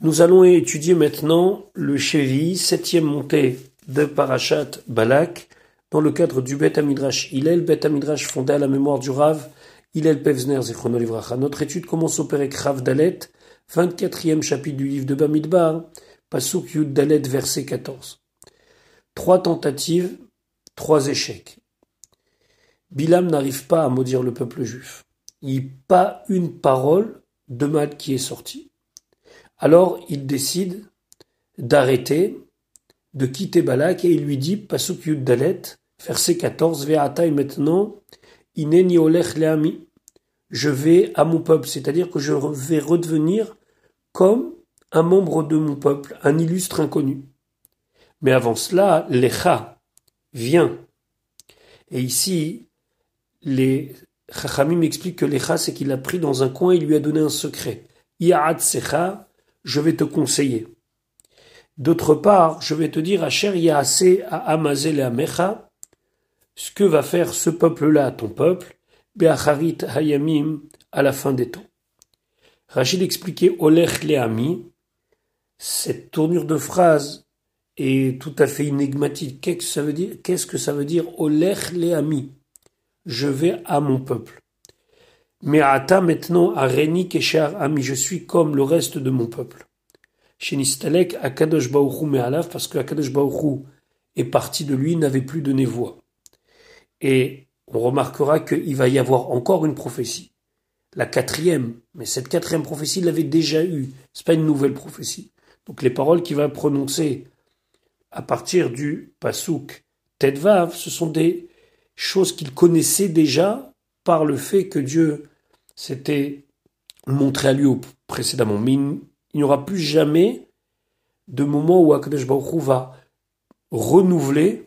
Nous allons étudier maintenant le Chevi, septième montée de Parashat Balak, dans le cadre du Bet Amidrash Hillel, Bet Amidrash fondé à la mémoire du Rav Hillel Pevzner Zichrono Livracha. Notre étude commence au Perek Rav Dalet, 24e chapitre du livre de Bamidbar, Pasuk Yud Dalet, verset 14. Trois tentatives, trois échecs. Bilam n'arrive pas à maudire le peuple juif. Il n'y a pas une parole de mal qui est sortie. Alors il décide d'arrêter, de quitter Balak et il lui dit, Pasuk Yud Dalet, verset 14, Ve'atai maintenant, Ineni olech le'ami. Je vais à mon peuple, c'est-à-dire que je vais redevenir comme un membre de mon peuple, un illustre inconnu. Mais avant cela, Lecha vient. Et ici, les Chachamim expliquent que Lecha, c'est qu'il a pris dans un coin et lui a donné un secret. Je vais te conseiller. D'autre part, je vais te dire, Asher assez à Amazel et Amecha, ce que va faire ce peuple-là à ton peuple, Beacharit Hayamim, à la fin des temps. Rachid expliquait Olech Leami, cette tournure de phrase est tout à fait énigmatique. Qu'est-ce que ça veut dire? Qu'est-ce que ça veut dire Olech Leami? Je vais à mon peuple. Mais Ata maintenant, à Réni Keshar Ami, je suis comme le reste de mon peuple. Chez Nistalek, Akadosh Baouchou Me'alav, parce que Akadosh Baouchou est parti de lui, n'avait plus de voix. Et on remarquera qu'il va y avoir encore une prophétie. La quatrième. Mais cette quatrième prophétie, il l'avait déjà eue. C'est pas une nouvelle prophétie. Donc les paroles qu'il va prononcer à partir du Pasuk Tedvav, ce sont des choses qu'il connaissait déjà par le fait que Dieu s'était montré à lui précédemment. Mais il n'y aura plus jamais de moment où Akadosh va renouveler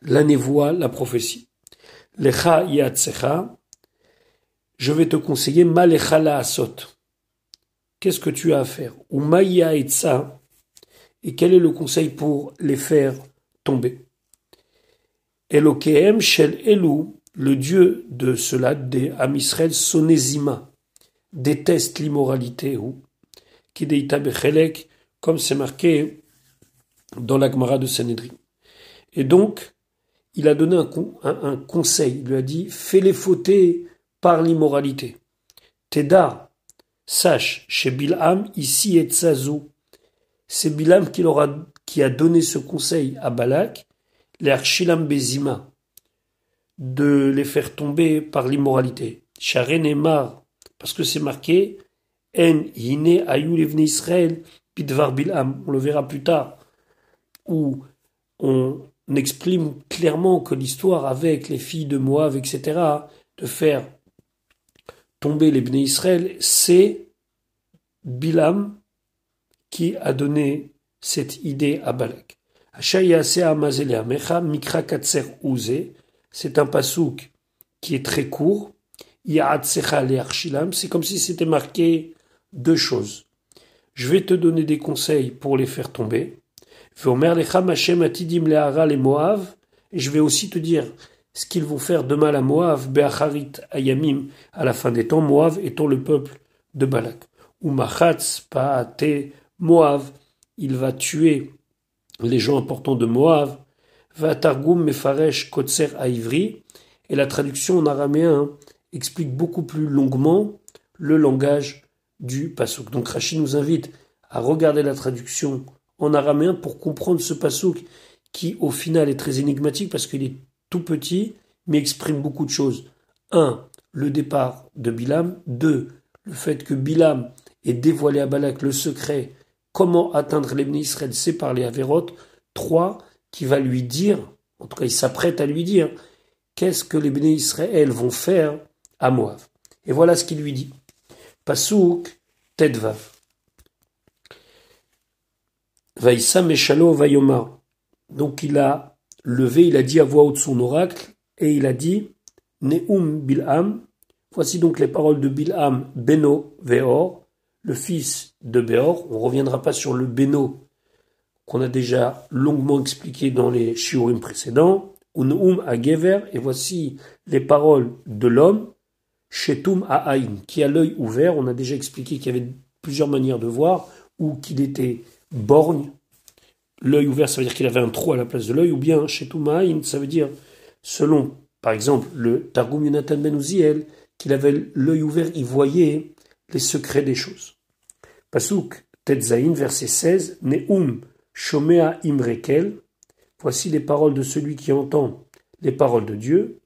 la névoie, la prophétie. Lecha yatsecha, je vais te conseiller malecha la asot. Qu'est-ce que tu as à faire? Ou maïa etza, et quel est le conseil pour les faire tomber? Shel elu, le dieu de cela, des Amisraël, Sonezima, déteste l'immoralité, ou Kideita Bechelek, comme c'est marqué dans la Gemara de Sanhedrin. Et donc, il a donné un, un, conseil, il lui a dit, fais-les fauter par l'immoralité. Teda, sache, chez Bilham, ici et Tzazou, c'est Bilham qui, aura, qui a donné ce conseil à Balak, l'Archilam Bezima, de les faire tomber par l'immoralité. Sharen Mar, parce que c'est marqué En Israël on le verra plus tard, où on exprime clairement que l'histoire avec les filles de Moab, etc., de faire tomber les Bnei Israël, c'est Bilam qui a donné cette idée à Balak. Mikra Katser c'est un pasouk qui est très court. C'est comme si c'était marqué deux choses. Je vais te donner des conseils pour les faire tomber. Et je vais aussi te dire ce qu'ils vont faire de mal à Moab, Beacharit Ayamim, à la fin des temps, Moab étant le peuple de Balak. Ou Machatz Paate Moab, il va tuer les gens importants de Moab, Vatargum Mefaresh Kotser Aivri, et la traduction en araméen explique beaucoup plus longuement le langage du pasouk. Donc Rachid nous invite à regarder la traduction en araméen pour comprendre ce pasouk qui au final est très énigmatique parce qu'il est tout petit mais exprime beaucoup de choses. Un, le départ de Bilam. Deux, le fait que Bilam ait dévoilé à Balak le secret comment atteindre les Israël, c'est par les Avérotes. Trois, qui va lui dire, en tout cas il s'apprête à lui dire, qu'est-ce que les béné Israël vont faire à Moab. Et voilà ce qu'il lui dit. Pasouk, Tedvav. Vaïsa Meshalo Vayoma. Donc il a levé, il a dit à voix haute son oracle, et il a dit, Neum Bilham, voici donc les paroles de Bilham Beno Veor, le fils de Beor. On ne reviendra pas sur le Beno qu'on a déjà longuement expliqué dans les shiurim précédents, Unum a Gever, et voici les paroles de l'homme, Shetum a Aïn, qui a l'œil ouvert, on a déjà expliqué qu'il y avait plusieurs manières de voir, ou qu'il était borgne. L'œil ouvert, ça veut dire qu'il avait un trou à la place de l'œil, ou bien chez Toumaïn, ça veut dire, selon, par exemple, le Targum Yonatan Ben Uziel, qu'il avait l'œil ouvert, il voyait les secrets des choses. Pasuk Tetzaïn, verset 16, Neum Shomea Imrekel, voici les paroles de celui qui entend les paroles de Dieu,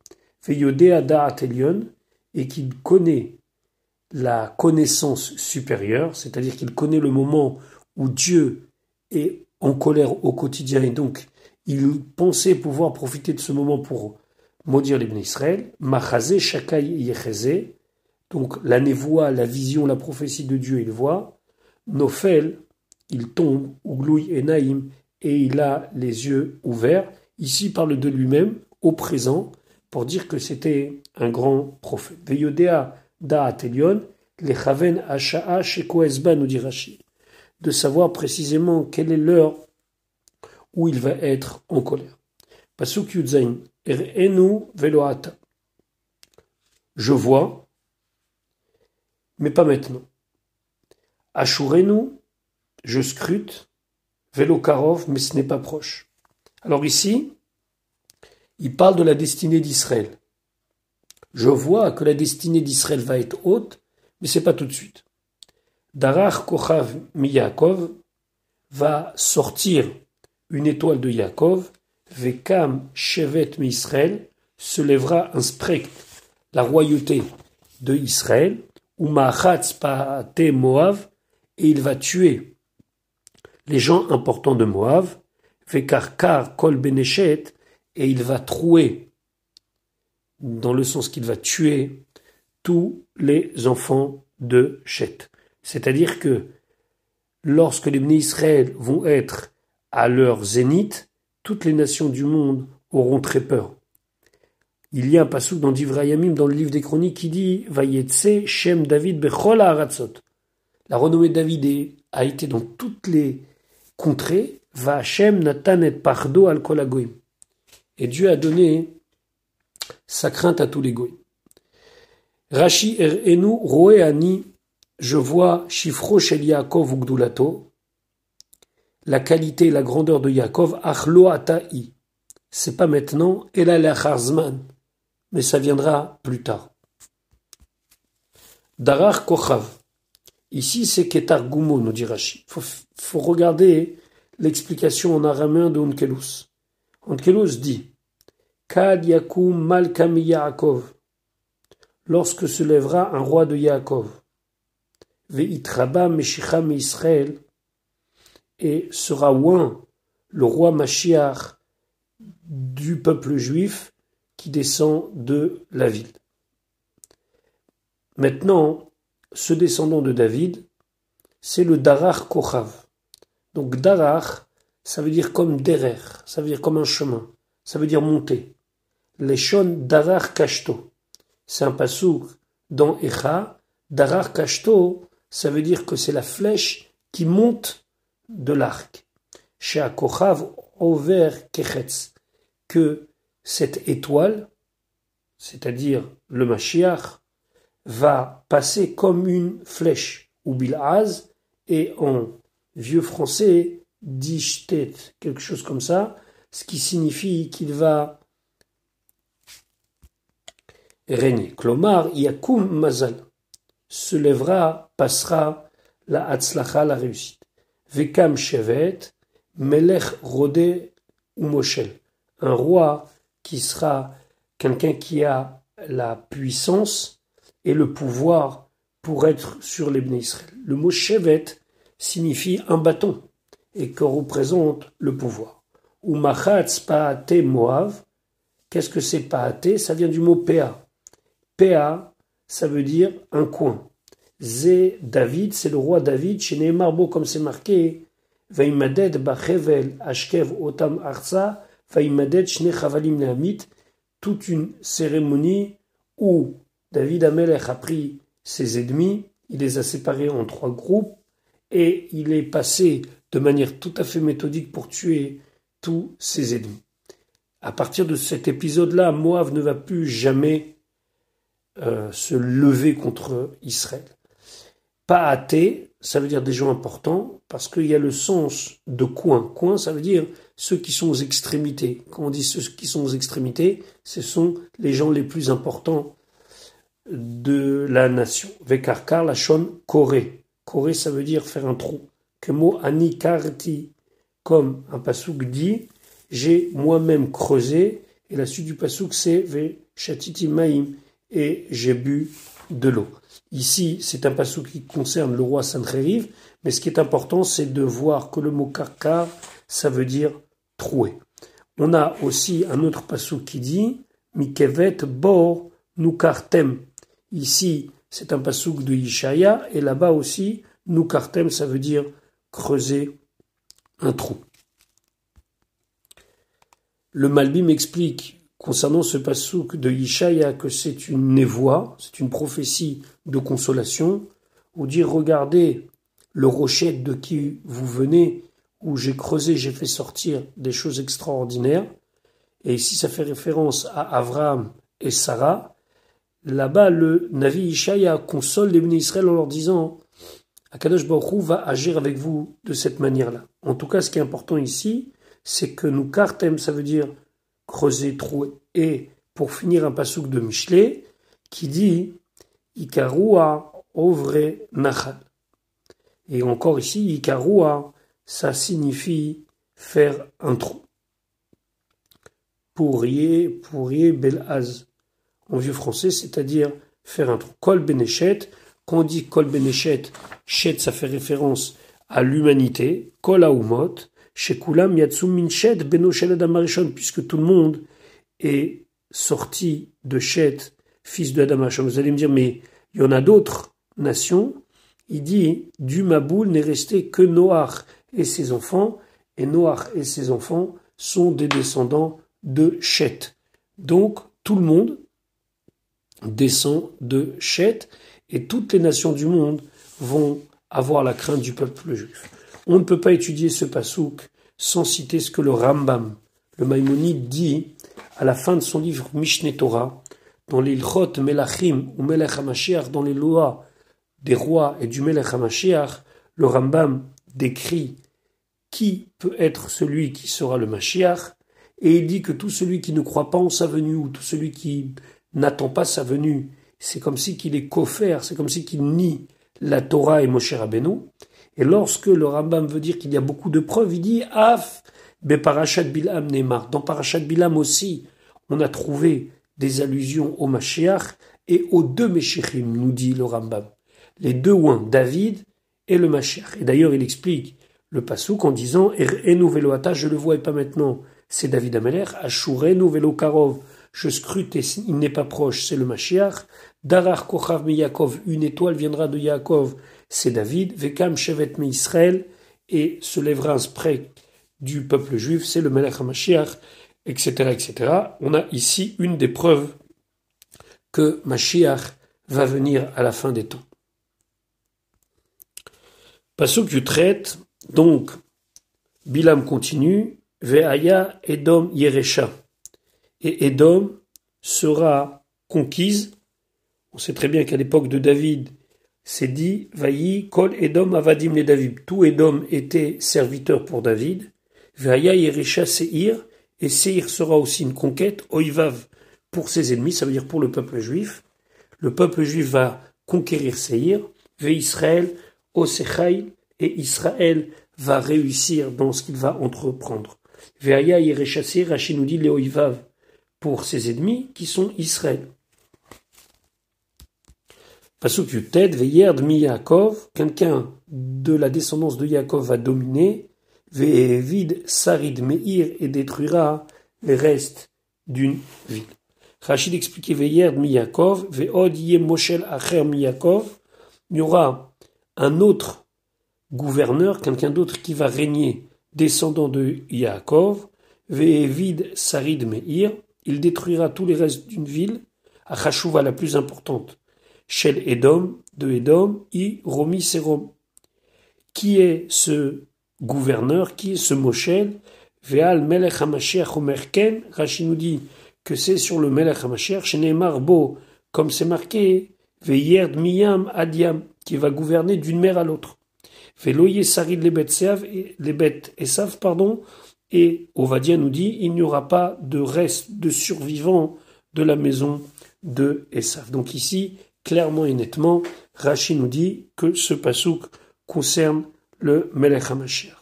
Veyodea Da'at et qui connaît la connaissance supérieure, c'est-à-dire qu'il connaît le moment où Dieu est en colère au quotidien et donc il pensait pouvoir profiter de ce moment pour maudire les Israël, Machaze Shakai Yecheze, donc la névoie, la vision, la prophétie de Dieu, il voit, Nofel, il tombe, Ugloui et Naïm, et il a les yeux ouverts. Ici, il parle de lui-même, au présent, pour dire que c'était un grand prophète. De savoir précisément quelle est l'heure où il va être en colère. Pasuk yudzain, er'enu veloata. Je vois, mais pas maintenant. Je scrute, velokarov, mais ce n'est pas proche. Alors ici, il parle de la destinée d'Israël. Je vois que la destinée d'Israël va être haute, mais c'est pas tout de suite. Darach Kochav Miyakov va sortir une étoile de Yaakov, Vekam Shevet Israël, se lèvera un sprek, la royauté de Israël, ou Machatz Paate Moav, et il va tuer les gens importants de Moab, Vekarkar Kol Beneshet, et il va trouer, dans le sens qu'il va tuer, tous les enfants de Chet. C'est-à-dire que lorsque les bénis Israël vont être à leur zénith, toutes les nations du monde auront très peur. Il y a un passage dans Divrayamim, dans le livre des chroniques, qui dit Vayetse Shem David Bechol. La renommée de David a été dans toutes les contrées. Va Hashem Natan et Pardo al. Et Dieu a donné sa crainte à tous les goïs. Rashi er enu roeani, je vois Shifro shel Yaakov ugdulato, la qualité et la grandeur de Yaakov, achlo ata'i. C'est pas maintenant, la lacharzman, mais ça viendra plus tard. Darar kochav. Ici, c'est Ketar Gumo, nous dit Rashi. Faut, faut regarder l'explication en araméen de Onkelus. Onkelus dit Kad Yakum Malkam Yaakov, lorsque se lèvera un roi de Yaakov, Veitraba Meshicham Israël, et sera oint le roi Mashiach du peuple juif qui descend de la ville. Maintenant, ce descendant de David, c'est le Darar Kochav. Donc Darar, ça veut dire comme derer, ça veut dire comme un chemin, ça veut dire monter. Leshon Darar Kashto. C'est un pasouk dans Echa. Darar Kashto, ça veut dire que c'est la flèche qui monte de l'arc. Chez Akochav Over Kechetz. Que cette étoile, c'est-à-dire le Mashiach, va passer comme une flèche ou bilaz, et en vieux français, dishtet, quelque chose comme ça, ce qui signifie qu'il va régner. Klomar, Yakum Mazal, se lèvera, passera la Hatzlacha, la réussite. Vekam Shevet, Melech Rodé ou Moshel, un roi qui sera quelqu'un qui a la puissance et le pouvoir pour être sur les Israël. Le mot Shevet signifie un bâton et que représente le pouvoir. Ou Machatz Paate Moav, qu'est-ce que c'est Paate? Ça vient du mot Pea. PA, ça veut dire un coin. Zé David, c'est le roi David. Chez Neymar, comme c'est marqué, Vaimaded Bachevel Ashkev Otam Arsa, Vaimaded Shne Chavalim Nehamit, toute une cérémonie où David Amelech a pris ses ennemis, il les a séparés en trois groupes et il est passé de manière tout à fait méthodique pour tuer tous ses ennemis. À partir de cet épisode-là, Moab ne va plus jamais euh, se lever contre Israël. Pa'ate, ça veut dire des gens importants, parce qu'il y a le sens de coin. Coin, ça veut dire ceux qui sont aux extrémités. Quand on dit ceux qui sont aux extrémités, ce sont les gens les plus importants de la nation. Vekarkar, la shon, koré. Koré, ça veut dire faire un trou. Que mot anikarti, comme un pasouk dit, j'ai moi-même creusé, et la suite du pasouk c'est ve chatiti maim, et j'ai bu de l'eau. Ici, c'est un passage qui concerne le roi Sancheriv, mais ce qui est important, c'est de voir que le mot karkar, ça veut dire troué. On a aussi un autre passage qui dit Mikevet bor nukartem. Ici, c'est un passouk de Ishaya, et là-bas aussi, nukartem, ça veut dire creuser un trou. Le Malbim explique concernant ce passouk de Yishaya que c'est une névoie, c'est une prophétie de consolation, ou dire regardez le rocher de qui vous venez, où j'ai creusé, j'ai fait sortir des choses extraordinaires, et ici ça fait référence à Abraham et Sarah, là-bas le Navi Yishaya console les Israël en leur disant Akadosh Baruch va agir avec vous de cette manière-là. En tout cas, ce qui est important ici, c'est que nous kartem, ça veut dire creuser, trouer. Et pour finir, un pasouk de Michelet qui dit Ikarua ovre nachal. Et encore ici, Ikarua, ça signifie faire un trou. Pourrier, pourrier, belaz. En vieux français, c'est-à-dire faire un trou. Kol benéchet, quand on dit kol benéchet, chet, ça fait référence à l'humanité. Kol aumot, Shekulam Yatsum Minchet Adam puisque tout le monde est sorti de Shet, fils de Adam Vous allez me dire, mais il y en a d'autres nations. Il dit, du Maboul n'est resté que Noach et ses enfants, et Noach et ses enfants sont des descendants de Shet. Donc, tout le monde descend de Shet, et toutes les nations du monde vont avoir la crainte du peuple juif. On ne peut pas étudier ce pasouk sans citer ce que le Rambam, le Maïmonide, dit à la fin de son livre Mishneh Torah, dans l'Ilchot Melachim ou Melech dans les lois des rois et du Melech HaMashiach, le Rambam décrit qui peut être celui qui sera le Mashiach, et il dit que tout celui qui ne croit pas en sa venue, ou tout celui qui n'attend pas sa venue, c'est comme si qu'il est coffert, c'est comme si qu'il nie la Torah et Moshe Rabbeinu, et lorsque le Rambam veut dire qu'il y a beaucoup de preuves, il dit Af be parashat Bilam Neymar. Dans parashat Bilam aussi, on a trouvé des allusions au Mashiach et aux deux Meshichim, nous dit le Rambam. Les deux ouins, David et le Mashiach. Et d'ailleurs, il explique le pasouk en disant Enu veloata, je le vois et pas maintenant, c'est David Ameler. Ashurenu velo karov, je scrute et il n'est pas proche, c'est le Mashiach. Darar kochav me Yaakov, une étoile viendra de Yaakov c'est David, Vekam Shevet Me Israël, et se lèvera un spray du peuple juif, c'est le Melech HaMashiach, etc., etc. On a ici une des preuves que Mashiach va venir à la fin des temps. Pasuk traite, donc, Bilam continue, Ve'aya Edom Yeresha. Et Edom sera conquise. On sait très bien qu'à l'époque de David, c'est dit Vaï Kol Edom Avadim les David. Tout Edom était serviteur pour David. Vaïa Yerisha Seir. Et Seir sera aussi une conquête, Oivav, pour ses ennemis, ça veut dire pour le peuple juif. Le peuple juif va conquérir Seir. Ve Israël. Et Israël va réussir dans ce qu'il va entreprendre. Vaïa Yerisha Seir, Rachid nous Oivav pour ses ennemis qui sont Israël. Pasuk Yutet, Veyerd mi Yaakov, quelqu'un de la descendance de Yaakov va dominer, Ve'evid Sarid Meir et détruira les restes d'une ville. Rachid expliquait Veyerd mi Yaakov, Ve'od Moshel Acher mi Yaakov, il y aura un autre gouverneur, quelqu'un d'autre qui va régner, descendant de Yaakov, Ve'evid Sarid Meir, il détruira tous les restes d'une ville, à Chashouva la plus importante Shel Edom, de Edom, I Romi Serom. Qui est ce gouverneur, qui est ce Moshel Veal Melech HaMashiach Rashi nous dit que c'est sur le Melech HaMashiach, Sheneemar Bo, comme c'est marqué, Veillerd miyam adiam, qui va gouverner d'une mer à l'autre. Veloye sarid bêtes esav, pardon, et Ovadia nous dit, il n'y aura pas de reste de survivants de la maison de Esav. Donc ici, clairement et nettement, Rashi nous dit que ce pasouk concerne le Melech HaMashiach.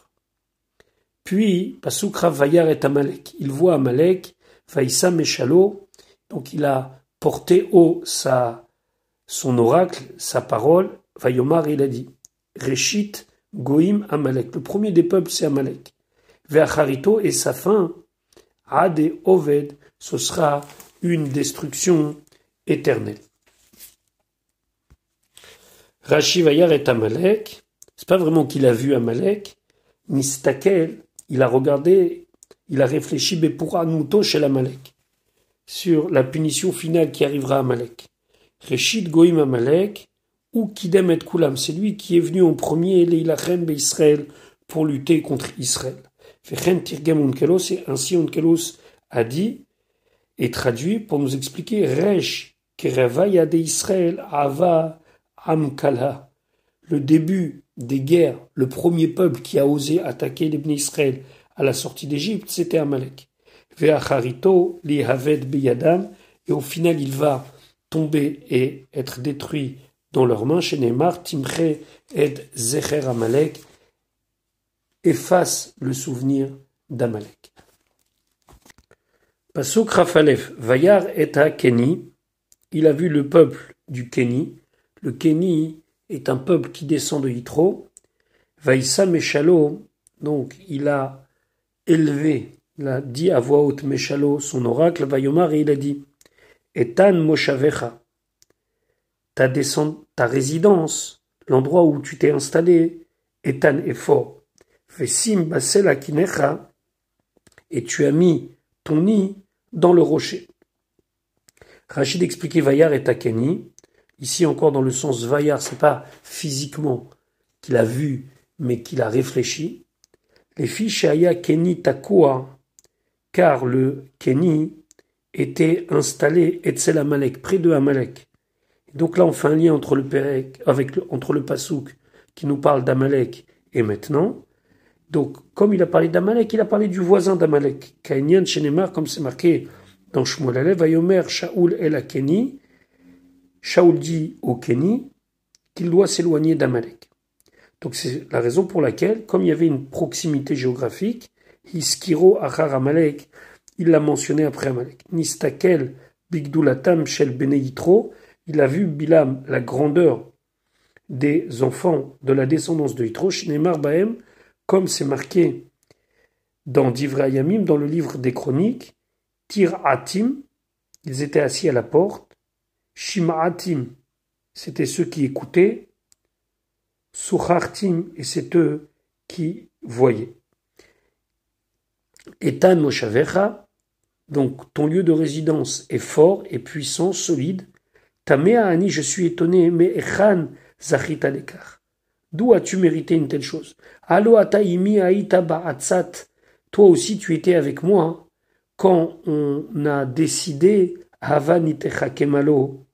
Puis, pasouk Ravayar est Amalek. Il voit Amalek, Vaïssa Meshalo, donc il a porté haut sa, son oracle, sa parole, Vayomar, il a dit, Reshit Goïm Amalek. Le premier des peuples, c'est Amalek. Ve'acharito et sa fin, Ade Oved, ce sera une destruction éternelle. Rashi Vayar est Amalek. C'est pas vraiment qu'il a vu Amalek. Nistakel, il a regardé, il a réfléchi Bepura Nuto chez l'Amalek. Sur la punition finale qui arrivera à Amalek. Reshit Goïm Amalek, ou Kidem et Kulam, c'est lui qui est venu en premier, Leilachem Israël, pour lutter contre Israël. Et ainsi Unkelos a dit, et traduit pour nous expliquer Resh Kerevaya de Israël Ava Amkala. Le début des guerres, le premier peuple qui a osé attaquer les Israël à la sortie d'Égypte, c'était Amalek. Ve'acharito li Haved beyadam, et au final il va tomber et être détruit dans leurs mains. Chez Neymar, Timche et Zecher Amalek efface le souvenir d'Amalek. Pasuk Rafalef, Vayar et à Keni, il a vu le peuple du Keni. Le Keni est un peuple qui descend de Yitro. Vaïssa Meshalo, donc il a élevé, il a dit à voix haute Meshalo, son oracle, Vayomar, et il a dit Etan Moshavecha, ta, ta résidence, l'endroit où tu t'es installé, Etan est. Vesim Basel Akinecha, et tu as mis ton nid dans le rocher. Rachid expliquait Vayar et Takeni. Ici encore dans le sens Vayar, c'est pas physiquement qu'il a vu, mais qu'il a réfléchi. Les filles Shaya Keni Takua, car le Keni était installé Etzel Amalek, près de Amalek. Donc là, on fait un lien entre le Perek, avec entre le Pasouk qui nous parle d'Amalek et maintenant. Donc, comme il a parlé d'Amalek, il a parlé du voisin d'Amalek. Kainian Shenemar, comme c'est marqué dans Shmuel Alev, Vayomer Shaoul el Akeni. Shaoul dit au Keni qu'il doit s'éloigner d'Amalek. Donc, c'est la raison pour laquelle, comme il y avait une proximité géographique, Hiskiro Achar Amalek, il l'a mentionné après Amalek. Nistakel Bigdulatam Shel Beneitro, il a vu Bilam, la grandeur des enfants de la descendance de Yitro, Shnemar Baem, comme c'est marqué dans Divrayamim, dans le livre des chroniques, Tir Atim, ils étaient assis à la porte, Shima'atim, c'était ceux qui écoutaient, Suchartim, et c'est eux qui voyaient. Etan Moshavecha, donc ton lieu de résidence est fort et puissant, solide. Tamea Ani, je suis étonné, mais Echan Zachita D'où as-tu mérité une telle chose? Allo ataimi aïta ba'atzat. Toi aussi tu étais avec moi hein, quand on a décidé Havanitechakemalo.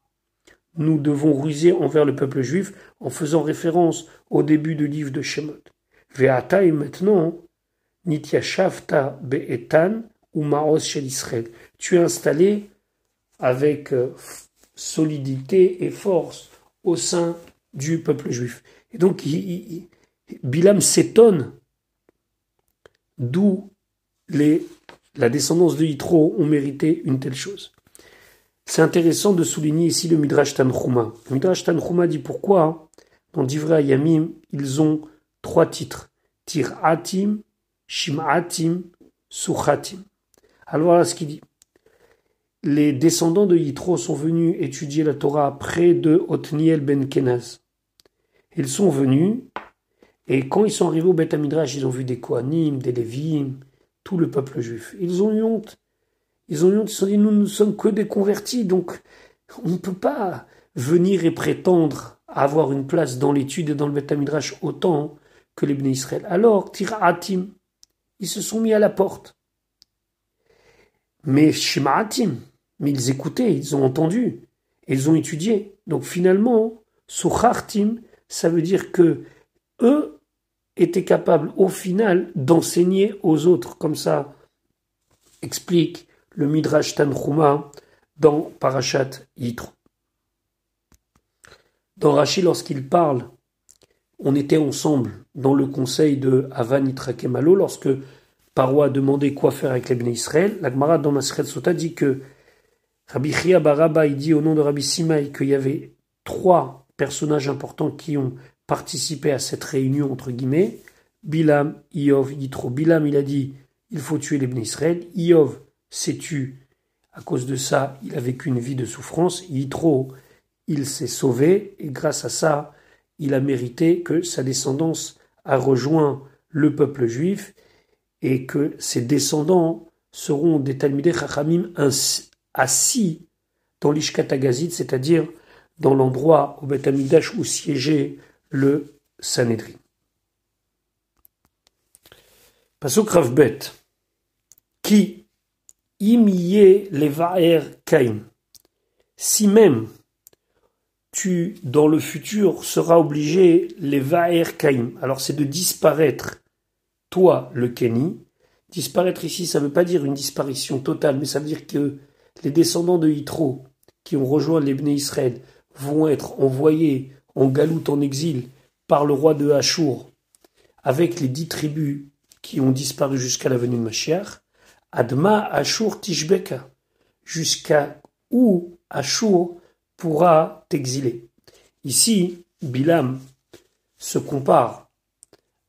Nous devons ruser envers le peuple juif en faisant référence au début du livre de Shemot. Ve'ata et maintenant, Nityashavta be'etan ou Maos shel Israël. Tu es installé avec euh, solidité et force au sein du peuple juif. Et donc, Bilam s'étonne d'où la descendance de Yitro ont mérité une telle chose. C'est intéressant de souligner ici le Midrash Tanchuma. Le Midrash dit pourquoi dans Divrei Yamim, ils ont trois titres. Tiratim, Shimatim, Suchatim. Alors voilà ce qu'il dit. Les descendants de Yitro sont venus étudier la Torah près de Otniel ben Kenaz. Ils sont venus, et quand ils sont arrivés au Beth Midrash, ils ont vu des Kohanim, des Lévim, tout le peuple juif. Ils ont eu honte. Ils ont eu honte, ils se sont dit, nous ne sommes que des convertis, donc on ne peut pas venir et prétendre avoir une place dans l'étude et dans le Beth Midrash autant que les Bnei Israël. Alors, Tira'atim, ils se sont mis à la porte. Mais Shema'atim, mais ils écoutaient, ils ont entendu. ils ont étudié. Donc finalement, Suchartim, ça veut dire que eux étaient capables au final d'enseigner aux autres. Comme ça explique le Midrash Tanchuma dans Parashat Yitro. Dans Rashi, lorsqu'il parle, on était ensemble dans le conseil de Avan Itrakemalo lorsque Paro a demandé quoi faire avec les Bnei Israël. La Gemara dans Masret Sota dit que Rabbi Chia Baraba, il dit au nom de Rabbi Simaï qu'il y avait trois personnages importants qui ont participé à cette réunion, entre guillemets. Bilam, Iov, Yitro. Bilam, il a dit, il faut tuer les Israël. Iov s'est tué. À cause de ça, il a vécu une vie de souffrance. Yitro, il s'est sauvé. Et grâce à ça, il a mérité que sa descendance a rejoint le peuple juif et que ses descendants seront des Talmudei Chachamim assis dans l'Ishkatagazid, c'est-à-dire dans l'endroit au Beth où siégeait le Sanhedrin. Pasuk Ravbet, qui les Va'er Kaim, si même tu, dans le futur, seras obligé les Va'er Kaim, alors c'est de disparaître, toi, le Kenny, disparaître ici, ça ne veut pas dire une disparition totale, mais ça veut dire que les descendants de Yitro, qui ont rejoint les Israël, vont être envoyés en galoute en exil par le roi de Hachour, avec les dix tribus qui ont disparu jusqu'à la venue de Mashiach, Adma Ashur Tishbeka, jusqu'à où Ashur pourra t'exiler. Ici, Bilam se compare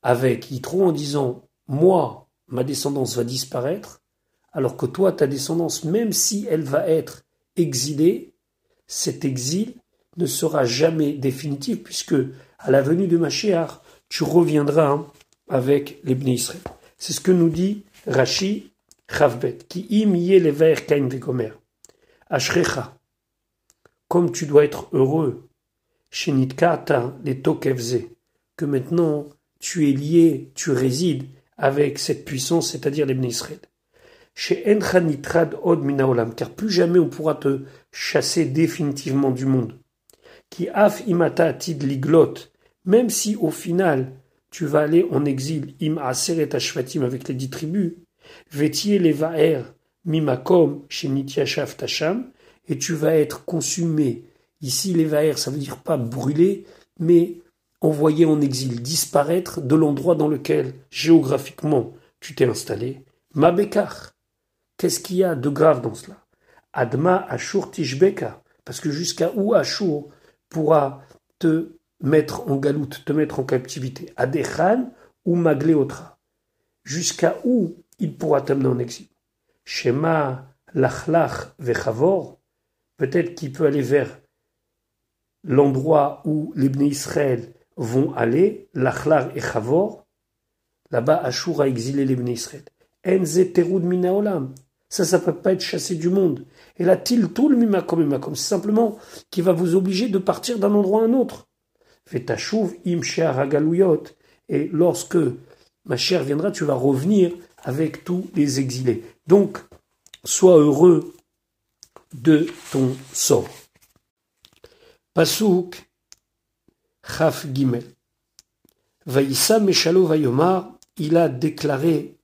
avec Yitro en disant Moi, ma descendance va disparaître, alors que toi, ta descendance, même si elle va être exilée, cet exil ne sera jamais définitif, puisque à la venue de Mashiach, tu reviendras avec les Bnei. C'est ce que nous dit Rashi Chavbet, qui imier les vers Kain Vegomer. Ashrecha, comme tu dois être heureux, Shenitkata les Tokevze, que maintenant tu es lié, tu résides avec cette puissance, c'est-à-dire les Bnei Israël chez Enchanitrad Od Minaolam, car plus jamais on pourra te chasser définitivement du monde. Qui imata même si au final tu vas aller en exil, im ashvatim avec les dix tribus, vetier les mimakom et tu vas être consumé. Ici, les vaer, ça veut dire pas brûler, mais envoyé en exil, disparaître de l'endroit dans lequel géographiquement tu t'es installé. Mabekar, Qu'est-ce qu'il y a de grave dans cela? Adma Ashur Tishbeka, parce que jusqu'à où Ashur pourra te mettre en galoute, te mettre en captivité Adechan ou Magleotra Jusqu'à où il pourra t'amener en exil? Shema Lachlach Vechavor Peut-être qu'il peut aller vers l'endroit où les Bnei Israël vont aller, Lachlar et Chavor. Là-bas, Ashur a exilé les Bnei Israël. Enze Terud Minaolam. Ça, ça ne peut pas être chassé du monde. Et là, til tout le mimakom comme c'est simplement qui va vous obliger de partir d'un endroit à un autre. Fetashuv im Et lorsque ma chère viendra, tu vas revenir avec tous les exilés. Donc, sois heureux de ton sort. Pasuk Chaf Gimel. Vaïssa Meshalo Vayomar, il a déclaré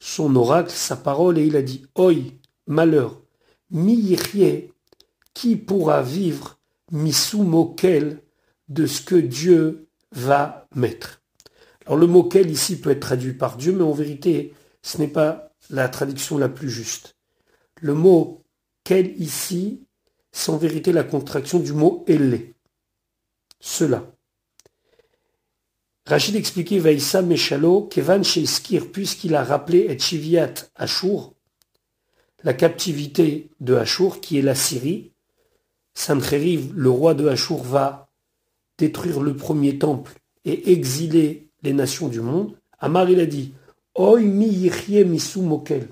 son oracle, sa parole, et il a dit Oi, malheur, mi qui pourra vivre misou moquel de ce que Dieu va mettre? Alors le moquel ici peut être traduit par Dieu, mais en vérité, ce n'est pas la traduction la plus juste. Le mot quel ici, c'est en vérité la contraction du mot elle. Cela. Rachid expliquait Vaïssa Meshalo, Kevan Sheiskir, puisqu'il a rappelé et Chiviat Ashur, la captivité de Ashur, qui est la Syrie. Sancheriv, le roi de Ashur, va détruire le premier temple et exiler les nations du monde. Amar, il a dit Oi mi misu mokel.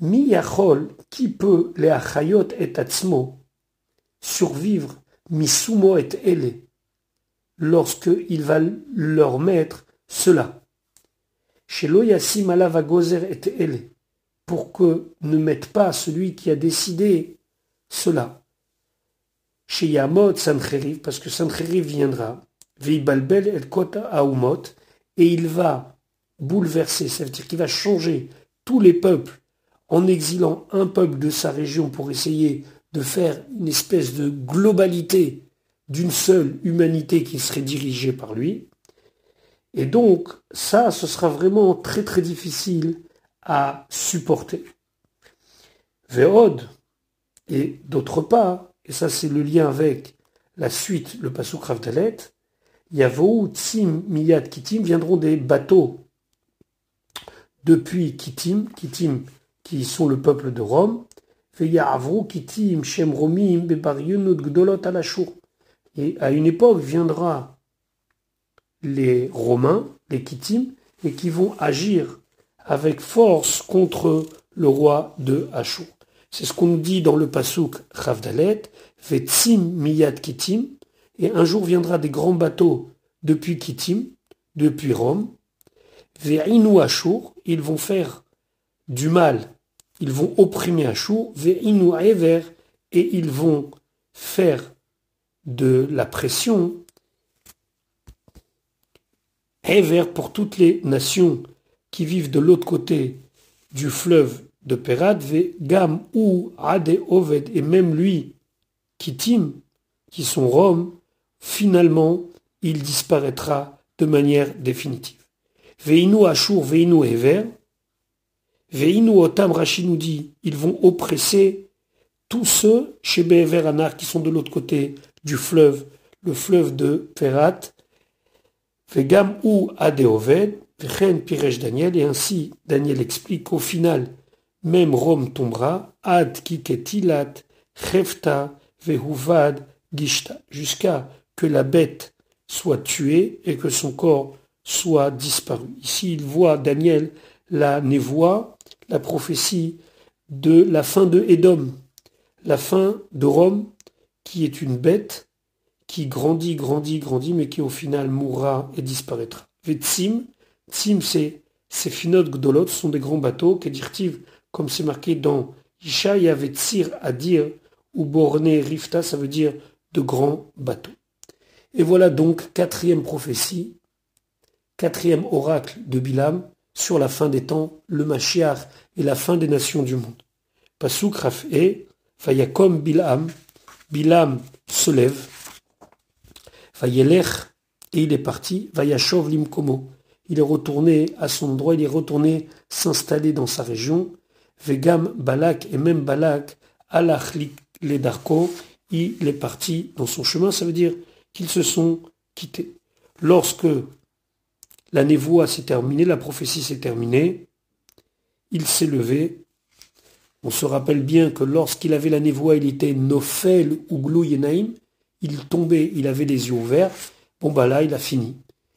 Mi yachol, qui peut les achayot et atzmo survivre, misumo et ele lorsqu'il va leur mettre cela. Et pour que ne mette pas celui qui a décidé cela. chez Yamot Sancheriv, parce que Sancheriv viendra, Veibalbel El Kota Aumot, et il va bouleverser, ça veut dire qu'il va changer tous les peuples en exilant un peuple de sa région pour essayer de faire une espèce de globalité d'une seule humanité qui serait dirigée par lui. Et donc, ça, ce sera vraiment très très difficile à supporter. Véod, et d'autre part, et ça c'est le lien avec la suite, le Pasuk Ravdalet, Yavou, Tsim, Miyad, Kitim viendront des bateaux depuis Kitim, Kitim qui sont le peuple de Rome, Kitim, Shem Romim, Gdolot Et à une époque viendra les Romains, les Kitim, et qui vont agir avec force contre le roi de Ashur. C'est ce qu'on nous dit dans le Pasuk Chavdalet, Vetsim Miyad Kitim, et un jour viendra des grands bateaux depuis Kitim, depuis Rome, Ve'inu Ashur, ils vont faire du mal, ils vont opprimer Ashur, Ve'inu Ever, et ils vont faire de la pression Ever pour toutes les nations qui vivent de l'autre côté du fleuve de Perat, Gam ou Ade et même lui, Kitim, qui sont Rome, finalement, il disparaîtra de manière définitive. Veinu Ashur, Veinu Ever, Veinu Otam Rashi nous dit, ils vont oppresser tous ceux chez Be'ever Anar qui sont de l'autre côté du fleuve, le fleuve de Perat, Vegam ou Ade Oved, Vechen Piresh Daniel, et ainsi Daniel explique qu'au final, même Rome tombera, ad kiketilat, chefta, vehuvad, gishta, jusqu'à que la bête soit tuée et que son corps soit disparu. Ici, il voit Daniel la névoie, la prophétie de la fin de Édom, la fin de Rome, qui est une bête qui grandit, grandit, grandit, mais qui au final mourra et disparaîtra. Vetsim, Tsim, c'est ces finot gdolot, sont des grands bateaux, Kedirtiv, comme c'est marqué dans Isha, il y avait Tsir à dire, ou Borné Rifta, ça veut dire de grands bateaux. Et voilà donc quatrième prophétie, quatrième oracle de Bilam sur la fin des temps, le Mashiach et la fin des nations du monde. Pasuk Raf'e, Fayakom Bilam, Bilam se lève, Vayelech, et il est parti, Vayashov Limkomo. Il est retourné à son endroit, il est retourné s'installer dans sa région, Vegam Balak et même Balak, Alach les Darko, il est parti dans son chemin, ça veut dire qu'ils se sont quittés. Lorsque la névoie s'est terminée, la prophétie s'est terminée, il s'est levé. On se rappelle bien que lorsqu'il avait la névoie, il était Nofel ou Yenaim, il tombait, il avait les yeux ouverts. Bon bah là, il a fini.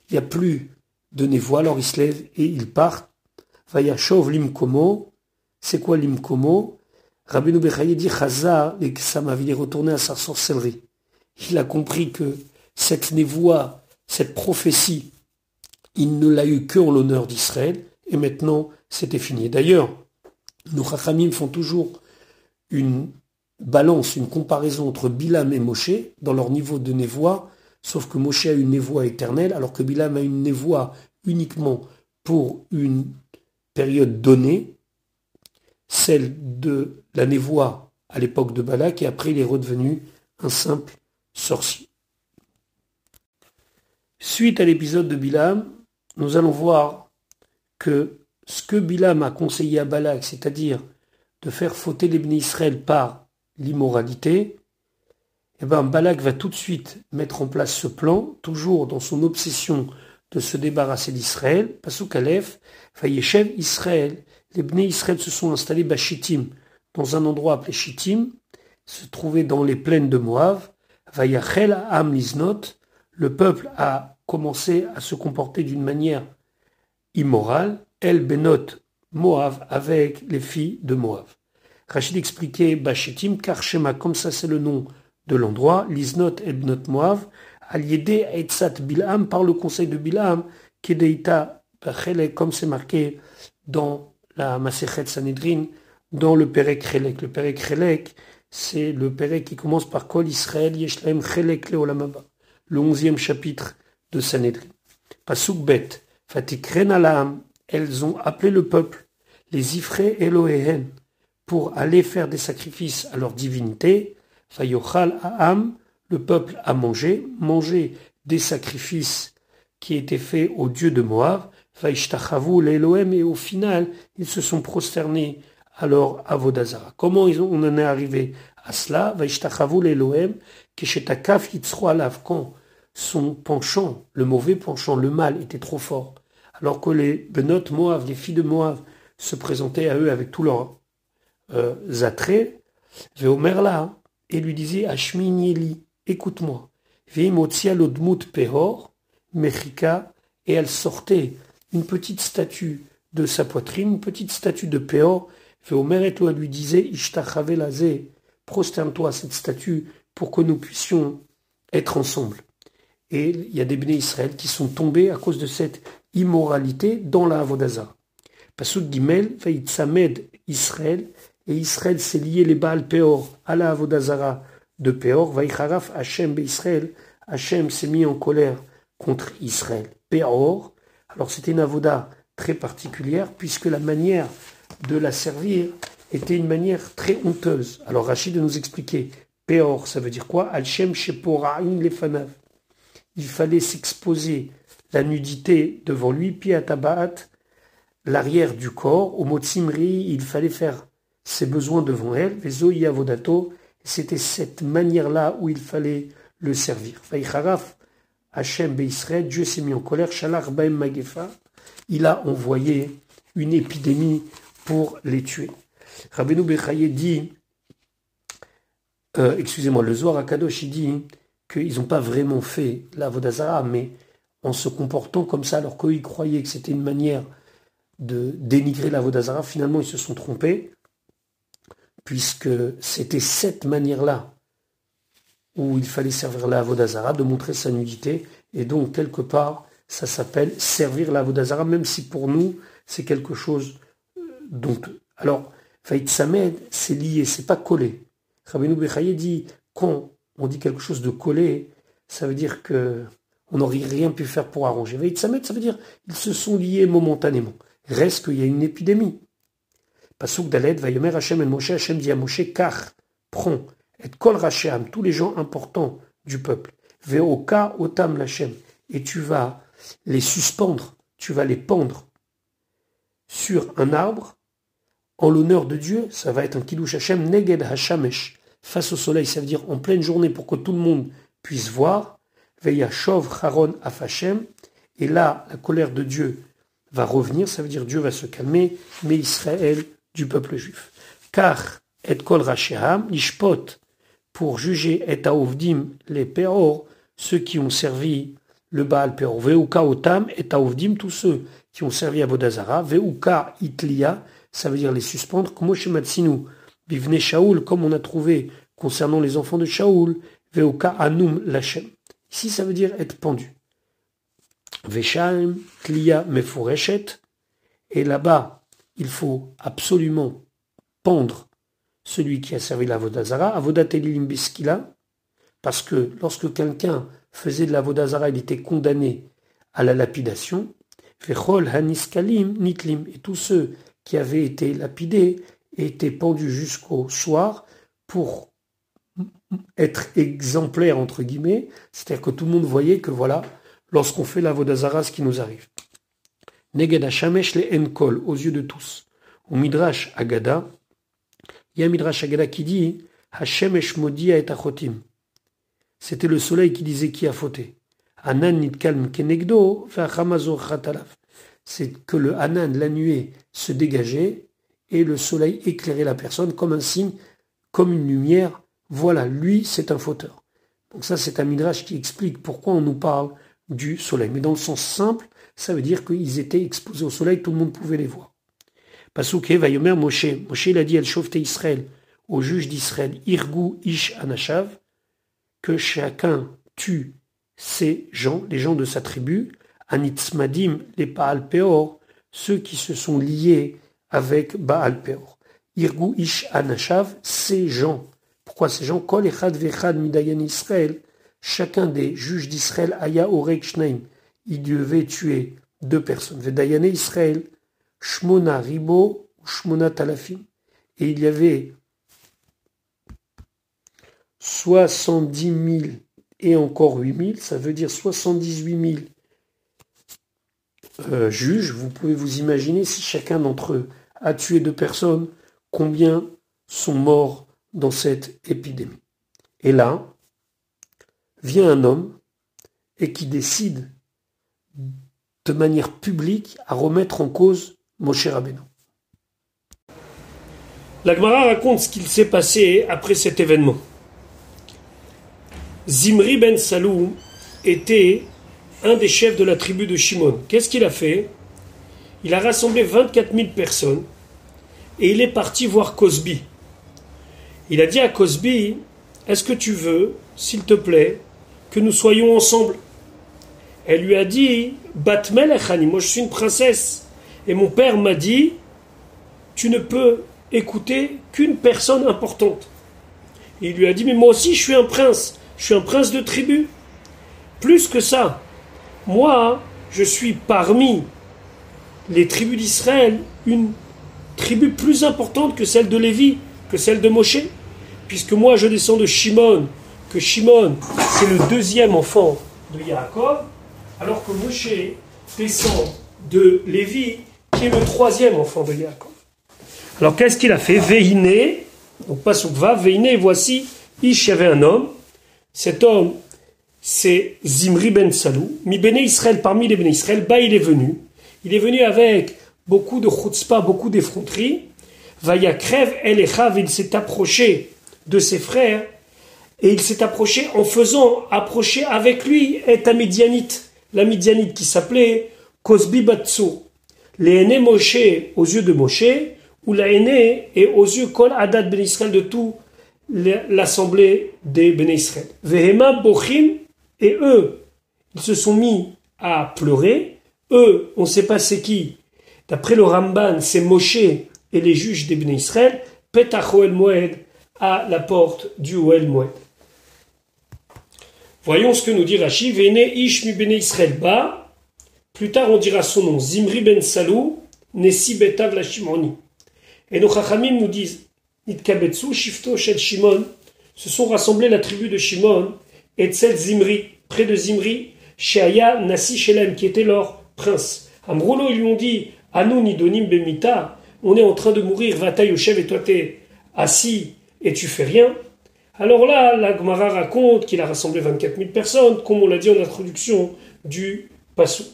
Il n'y a plus de névoie, alors il se lève et il part. Vayachov Limkomo, c'est quoi l'imkomo? Rabbeinu Bechaye dit et que ça m'avait retourné à sa sorcellerie. Il a compris que cette névoie, cette prophétie, il ne l'a eu que en l'honneur d'Israël, et maintenant c'était fini. D'ailleurs, nos Chachamim font toujours une balance, une comparaison entre Bilam et Moshe dans leur niveau de névoie, sauf que Moshe a une névoie éternelle, alors que Bilam a une névoie uniquement pour une période donnée, celle de la névoie à l'époque de Balak, et après il est redevenu un simple sorcier. Suite à l'épisode de Bilam, nous allons voir que ce que Bilam a conseillé à Balak, c'est-à-dire de faire fauter les Israël par l'immoralité, eh ben Balak va tout de suite mettre en place ce plan, toujours dans son obsession de se débarrasser d'Israël. Pasuk Aleph, Fayeshev Israël, les Bnei Israël se sont installés Bachitim, dans un endroit appelé Shittim, se trouvait dans les plaines de Moab. Vayachel Am le peuple a commencé à se comporter d'une manière immorale. El Benot Moab avec les filles de Moab. Rachid expliquait Bachitim, car Shema, comme ça c'est le nom de l'endroit, Liznot et Benot Moab, Aliédé Etzat Bilam, par le conseil de Bilam, Kedeita comme c'est marqué dans la Masechet Sanhedrin, dans le Perek Relek. Le Perek Relek, c'est le Pérec qui commence par Kol Israël Yeshlaem Chelek Leolamaba, le onzième chapitre de Sanhedrin. Pasuk Bet, Fatikren elles ont appelé le peuple, les Ifré Elohehen, pour aller faire des sacrifices à leur divinité. Fayochal Aam, le peuple a mangé, mangé des sacrifices qui étaient faits au dieu de Moab. L'Elohim, et au final, ils se sont prosternés alors à Vodazara. Comment on en est arrivé à cela? l'Elohim, Keshetakaf Alav, quand son penchant, le mauvais penchant, le mal était trop fort, alors que les Benot Moab, les filles de Moab, se présentaient à eux avec tous leurs euh, attraits, là et lui disait Ashminieli, écoute-moi. Lodmut Pehor, Mechika, et elle sortait une petite statue de sa poitrine, une petite statue de Péor. Veomer et lui disait Ishtachave prosterne-toi à cette statue pour que nous puissions être ensemble. Et il y a des béné Israël qui sont tombés à cause de cette immoralité dans la Avodaza. Pasuk Gimel, Samed Israël, et Israël s'est lié les Baal Peor à la Avodazara de Peor, Vaïcharaf Hachem Israël, Hachem s'est mis en colère contre Israël. Peor, alors c'était une avoda très particulière puisque la manière de la servir était une manière très honteuse. Alors Rachid de nous expliquer. Peor, ça veut dire quoi? Hachem Shepora'in Lefanav. Il fallait s'exposer la nudité devant lui, puis à Tabaat, l'arrière du corps. Au mot il fallait faire ses besoins devant elle. Vezo Avodato, c'était cette manière-là où il fallait le servir. Hachem Israël, Dieu s'est mis en colère, Shalach Baem Magefa, il a envoyé une épidémie pour les tuer. Rabbeinu Bechaye dit, euh, excusez-moi, le Zohar Akadosh il dit qu'ils n'ont pas vraiment fait la Vodazara, mais en se comportant comme ça, alors qu'ils croyaient que c'était une manière de dénigrer la Vodazara, finalement ils se sont trompés, puisque c'était cette manière-là où il fallait servir la Vodazara, de montrer sa nudité, et donc quelque part, ça s'appelle servir la Vodazara, même si pour nous, c'est quelque chose euh, dont... Alors, Faïd Samed, c'est lié, c'est pas collé. Rabbeinu Bechaye dit, quand on dit quelque chose de collé, ça veut dire que on n'aurait rien pu faire pour arranger. Samed, ça veut dire ils se sont liés momentanément. Reste qu'il y a une épidémie. Pasuk Daled, Vayomer Hashem et Moshe, Hashem dit à Moshe, car, prends, et kol Rachem, tous les gens importants du peuple, Veoka Otam Lachem, et tu vas les suspendre, tu vas les pendre sur un arbre en l'honneur de Dieu, ça va être un Kiddush Hashem, Neged Hashamesh, face au soleil, ça veut dire en pleine journée pour que tout le monde puisse voir, Shov Haron Afashem, et là, la colère de Dieu va revenir, ça veut dire Dieu va se calmer, mais Israël du peuple juif. Car et kol Racheham, Ishpot, pour juger et aovdim les peor, ceux qui ont servi le Baal peor. Veuka otam et aovdim, tous ceux qui ont servi à Vodazara. Veuka itlia, ça veut dire les suspendre. Comme bivne Shaoul, comme on a trouvé concernant les enfants de Shaoul. Veuka anum lachem. Ici, ça veut dire être pendu. Veshaim, tlia. Et là-bas, il faut absolument pendre celui qui a servi la Vodazara, Avodateli parce que lorsque quelqu'un faisait de la Vodazara, il était condamné à la lapidation. Vechol Haniskalim Nitlim, et tous ceux qui avaient été lapidés étaient pendus jusqu'au soir pour être exemplaires, entre guillemets, c'est-à-dire que tout le monde voyait que voilà, lorsqu'on fait la Vodazara, ce qui nous arrive. Neged Hashamesh le Enkol, aux yeux de tous. Au Midrash Agada, il y a Midrash Agada qui dit Hashem Eshmodia et Achotim. C'était le soleil qui disait qui a fauté. Anan nitkalm kenegdo C'est que le Anan, la nuée, se dégageait et le soleil éclairait la personne comme un signe, comme une lumière. Voilà, lui, c'est un fauteur. Donc ça, c'est un Midrash qui explique pourquoi on nous parle du soleil. Mais dans le sens simple, ça veut dire qu'ils étaient exposés au soleil, tout le monde pouvait les voir. Pasuk Vayomer Moshe. Moshe il a dit El Shofte Israël, au juge d'Israël, Irgu Ish Anashav, que chacun tue ses gens, les gens de sa tribu, Anitzmadim, les Baal Peor, ceux qui se sont liés avec Baal Peor. Irgu Ish Anashav, ces gens Pourquoi ces gens Kol echad vechad midayan Israël, chacun des juges d'Israël, aya orek shneim, il devait tuer deux personnes. Vedayane Israël, shmona ribo, shmona talafim. Et il y avait 70 000 et encore 8 000, ça veut dire 78 000 euh, juges. Vous pouvez vous imaginer si chacun d'entre eux a tué deux personnes, combien sont morts dans cette épidémie. Et là, vient un homme et qui décide de manière publique à remettre en cause Moshe Rabbeinu. La Gemara raconte ce qu'il s'est passé après cet événement. Zimri ben Salou était un des chefs de la tribu de Shimon. Qu'est-ce qu'il a fait? Il a rassemblé 24 000 personnes et il est parti voir Cosby. Il a dit à Cosby, est-ce que tu veux, s'il te plaît, que nous soyons ensemble? Elle lui a dit, Batmel moi je suis une princesse. Et mon père m'a dit, tu ne peux écouter qu'une personne importante. il lui a dit, mais moi aussi je suis un prince, je suis un prince de tribu. Plus que ça, moi, je suis parmi les tribus d'Israël une tribu plus importante que celle de Lévi, que celle de Moshe, puisque moi je descends de Shimon, que Shimon c'est le deuxième enfant de Yaakov, alors que Moshe descend de Lévi, qui est le troisième enfant de Yaakov. Alors qu'est-ce qu'il a fait? Veiné, donc pas va, Veiné, voici, Ish, y avait un homme, cet homme c'est Zimri ben Salou, mi béné Israël parmi les béné Israël, bah il est venu, il est venu avec beaucoup de chutzpah, beaucoup d'effronterie. Vaya crève, El Echav, il s'est approché de ses frères et il s'est approché en faisant approcher avec lui un Midianite, la Midianite qui s'appelait Kosbi Batsu. Les aînés Moshe aux yeux de Moshe, ou la aînée et aux yeux Kol Adad Ben Israël de tout l'assemblée des Ben Israël. Vehema Bochim, et eux, ils se sont mis à pleurer. Eux, on ne sait pas c'est qui, D'après le Ramban, c'est Moshe et les juges des Israël, Petach Oel Moed, à la porte du Oel Moed. Voyons ce que nous dit Rashi. Vene mi Israël ba. Plus tard, on dira son nom. Zimri ben Salou, Nessi Betav la Shimoni. Et nos Chachamim nous disent Nitkabetsu, Shifto, Shel Shimon. Se sont rassemblés la tribu de Shimon et Tzel Zimri, près de Zimri, Sheaya Nasi Shelem, qui était leur prince. Amroulo, ils lui ont dit Anou nidonim bemita, on est en train de mourir, va Yoshev et toi t'es assis et tu fais rien. Alors là, la Gemara raconte qu'il a rassemblé 24 000 personnes, comme on l'a dit en introduction du Pasuk.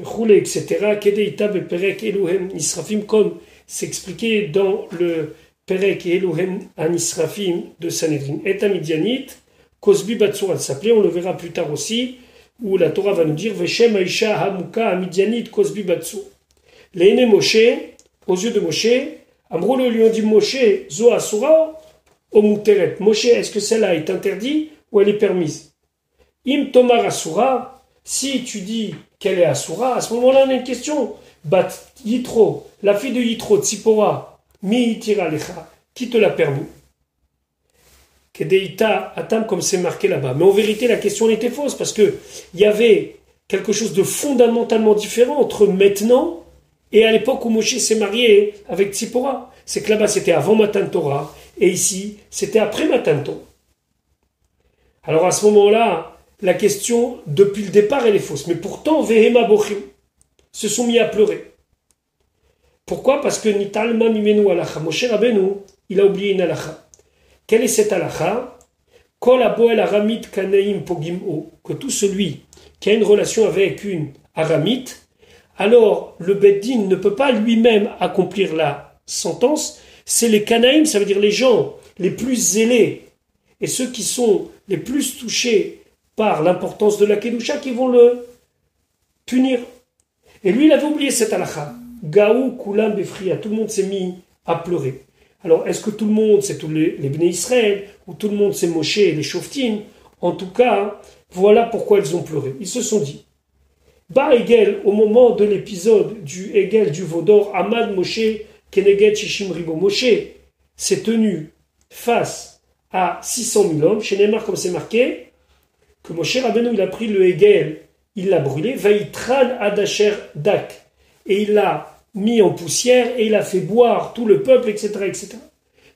Roulé, etc. Kedeita beperek Elohim Nisrafim, comme c'est expliqué dans le Perek et Elohim Anisrafim de Sanhedrin. Et Midianit, Kosbi Batsur s'appelait, on le verra plus tard aussi, où la Torah va nous dire Veshem Aisha Hamuka Amidianit Kosbi Batsur. L'aîné Moshe, aux yeux de Moshe, Amrolo lui ont dit Moshe, Zo Asura, Omuteret. Moshe, est-ce que celle-là est interdite ou elle est permise? Im Tomar Asura, si tu dis qu'elle est Asura, à ce moment-là, on a une question. Bat Yitro, la fille de Yitro, Tzipora, Mi Lecha, qui te l'a permis Kedeita Atam, comme c'est marqué là-bas. Mais en vérité, la question était fausse parce que il y avait quelque chose de fondamentalement différent entre maintenant et à l'époque où Moshe s'est marié avec Tzipora, c'est que là-bas c'était avant Matan Torah, et ici c'était après Matan Torah. Alors à ce moment-là, la question, depuis le départ, elle est fausse. Mais pourtant, Vehema Bochim se sont mis à pleurer. Pourquoi? Parce que Nitalma Mimenu Alacha, Moshe Rabbeinu, il a oublié une Alacha. Quelle est cette Alacha que tout celui qui a une relation avec une Aramite, alors le Beddin ne peut pas lui-même accomplir la sentence, c'est les Canaïm, ça veut dire les gens les plus zélés et ceux qui sont les plus touchés par l'importance de la Kedusha qui vont le punir. Et lui, il avait oublié cette halakha. Gaou, Kulam, Befria, tout le monde s'est mis à pleurer. Alors, est-ce que tout le monde, c'est tous les, les Israël, ou tout le monde, c'est Moshe et les Shoftim? En tout cas, voilà pourquoi ils ont pleuré. Ils se sont dit, Bar Egel, au moment de l'épisode du Egel du Vaudor, Ahmad Moshe Keneged Shishim Ribo Moshe s'est tenu face à 600 000 hommes. Chez Neymar, comme c'est marqué, que Moshe Rabbeinu, il a pris le Hegel, il l'a brûlé, Vaitran Adasher Dak, et il l'a mis en poussière, et il a fait boire tout le peuple, etc., etc.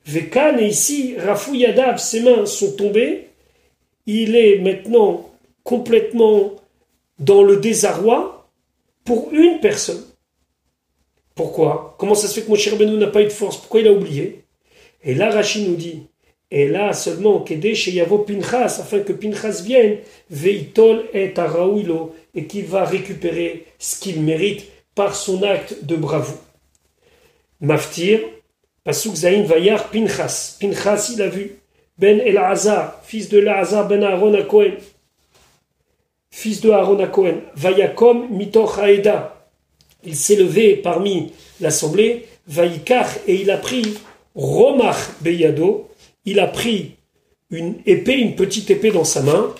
Vekan, et ici, Rafou Yadav, ses mains sont tombées, il est maintenant complètement dans le désarroi pour une personne. Pourquoi? Comment ça se fait que Moshe Rabbeinu n'a pas eu de force? Pourquoi il a oublié? Et là, Rachid nous dit, et là seulement, chez Yavo Pinchas, afin que Pinchas vienne, Veitol et Araouilo, et qu'il va récupérer ce qu'il mérite par son acte de bravoure. Maftir, Pasuk Zain Vayar Pinchas. Pinchas, il a vu. Ben El-Azar, fils de Lazar ben Aaron à Cohen. Fils de Aaron à Cohen. Vayakom Mitoch Haeda. Il s'est levé parmi l'assemblée. Vayikach, et il a pris Romach Beyado, il a pris une épée, une petite épée dans sa main,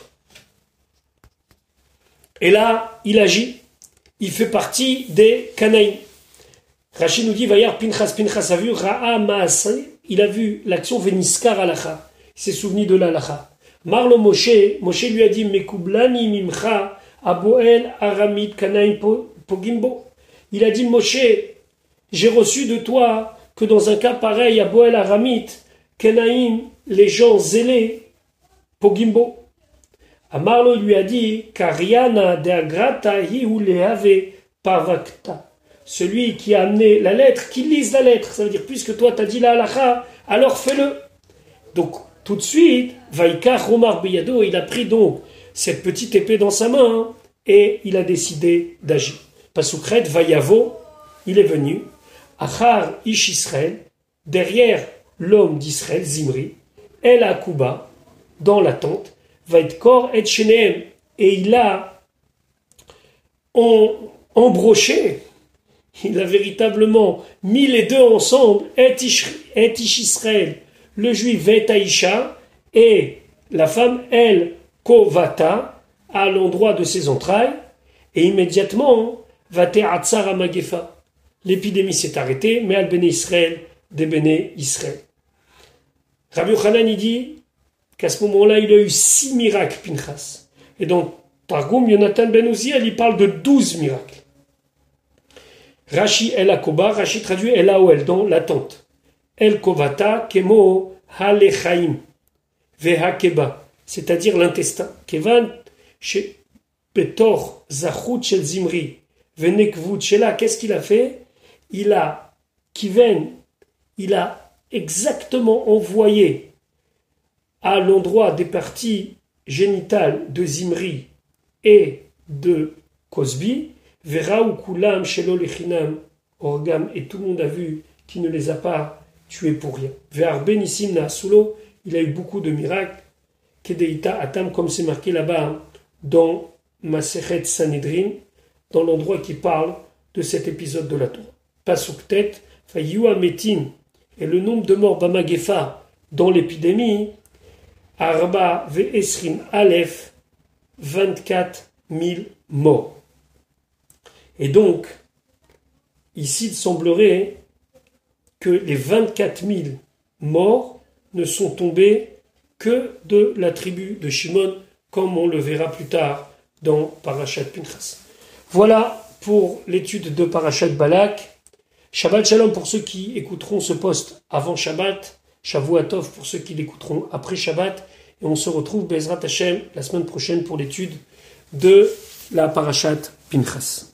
et là, il agit. Il fait partie des Canaïs. Rachid nous dit, Vayar Pinchas, Pinchas a vu, Ra'a il a vu l'action Veniskar alacha. Il s'est souvenu de l'alacha. Marlo Moshe, Moshe lui a dit, Mekublani mimcha, Aboel Aramid Kanaim Pogimbo. Il a dit, Moshe, j'ai reçu de toi que dans un cas pareil, Aboel Aramid, Kenaïm, les gens zélés, Pogimbo. Amarlo lui a dit, Kariana de agrata pavakta. Celui qui a amené la lettre, qui lise la lettre. Ça veut dire, puisque toi t'as dit la halacha, alors fais-le. Donc, tout de suite, Vaïka Romar Biyado, il a pris donc cette petite épée dans sa main hein, et il a décidé d'agir. Pasukret Vayavo, il est venu. Achar Ish Israël, derrière l'homme d'Israël, Zimri, El Akuba, dans la tente, va être corps et Sheneem, et il a embroché, il a véritablement mis les deux ensemble, et Ish Israël, le juif Vetaïcha, et la femme El Kovata, à l'endroit de ses entrailles, et immédiatement. L'épidémie s'est arrêtée, mais Al Béné Israël, des Béné Israël. Rabbi Yochanan, dit qu'à ce moment-là, il a eu six miracles, Pinchas. Et donc, Targum, Yonatan Ben Uziel, il parle de douze miracles. Rashi El Akoba, Rashi traduit El Aoel, dans l'attente. El Kovata, Kemo Halechaim, Vehakeba, c'est-à-dire l'intestin. Kevan, chez Petor, Zachut Shel Zimri, Venekvut Shela, qu'est-ce qu'il a fait? Il a, Kiven, il a exactement envoyé à l'endroit des parties génitales de Zimri et de Cosby, Shelo Lechinam, Orgam, et tout le monde a vu qu'il ne les a pas tués pour rien. Vers Benissim il a eu beaucoup de miracles. Kedeita Atam, comme c'est marqué là-bas dans Maseret Sanhedrin, dans l'endroit qui parle de cet épisode de la tour. Pasuktet, Fayua Metin, et le nombre de morts Bamagefa dans l'épidémie, Arba Ve'esrim Aleph, 24 000 morts. Et donc, ici, il semblerait que les 24 000 morts ne sont tombés que de la tribu de Shimon, comme on le verra plus tard dans Parashat Pinchas. Voilà pour l'étude de Parashat Balak. Shabbat Shalom pour ceux qui écouteront ce poste avant Shabbat, Shavuatov pour ceux qui l'écouteront après Shabbat, et on se retrouve Bezrat Hashem la semaine prochaine pour l'étude de la Parashat Pinchas.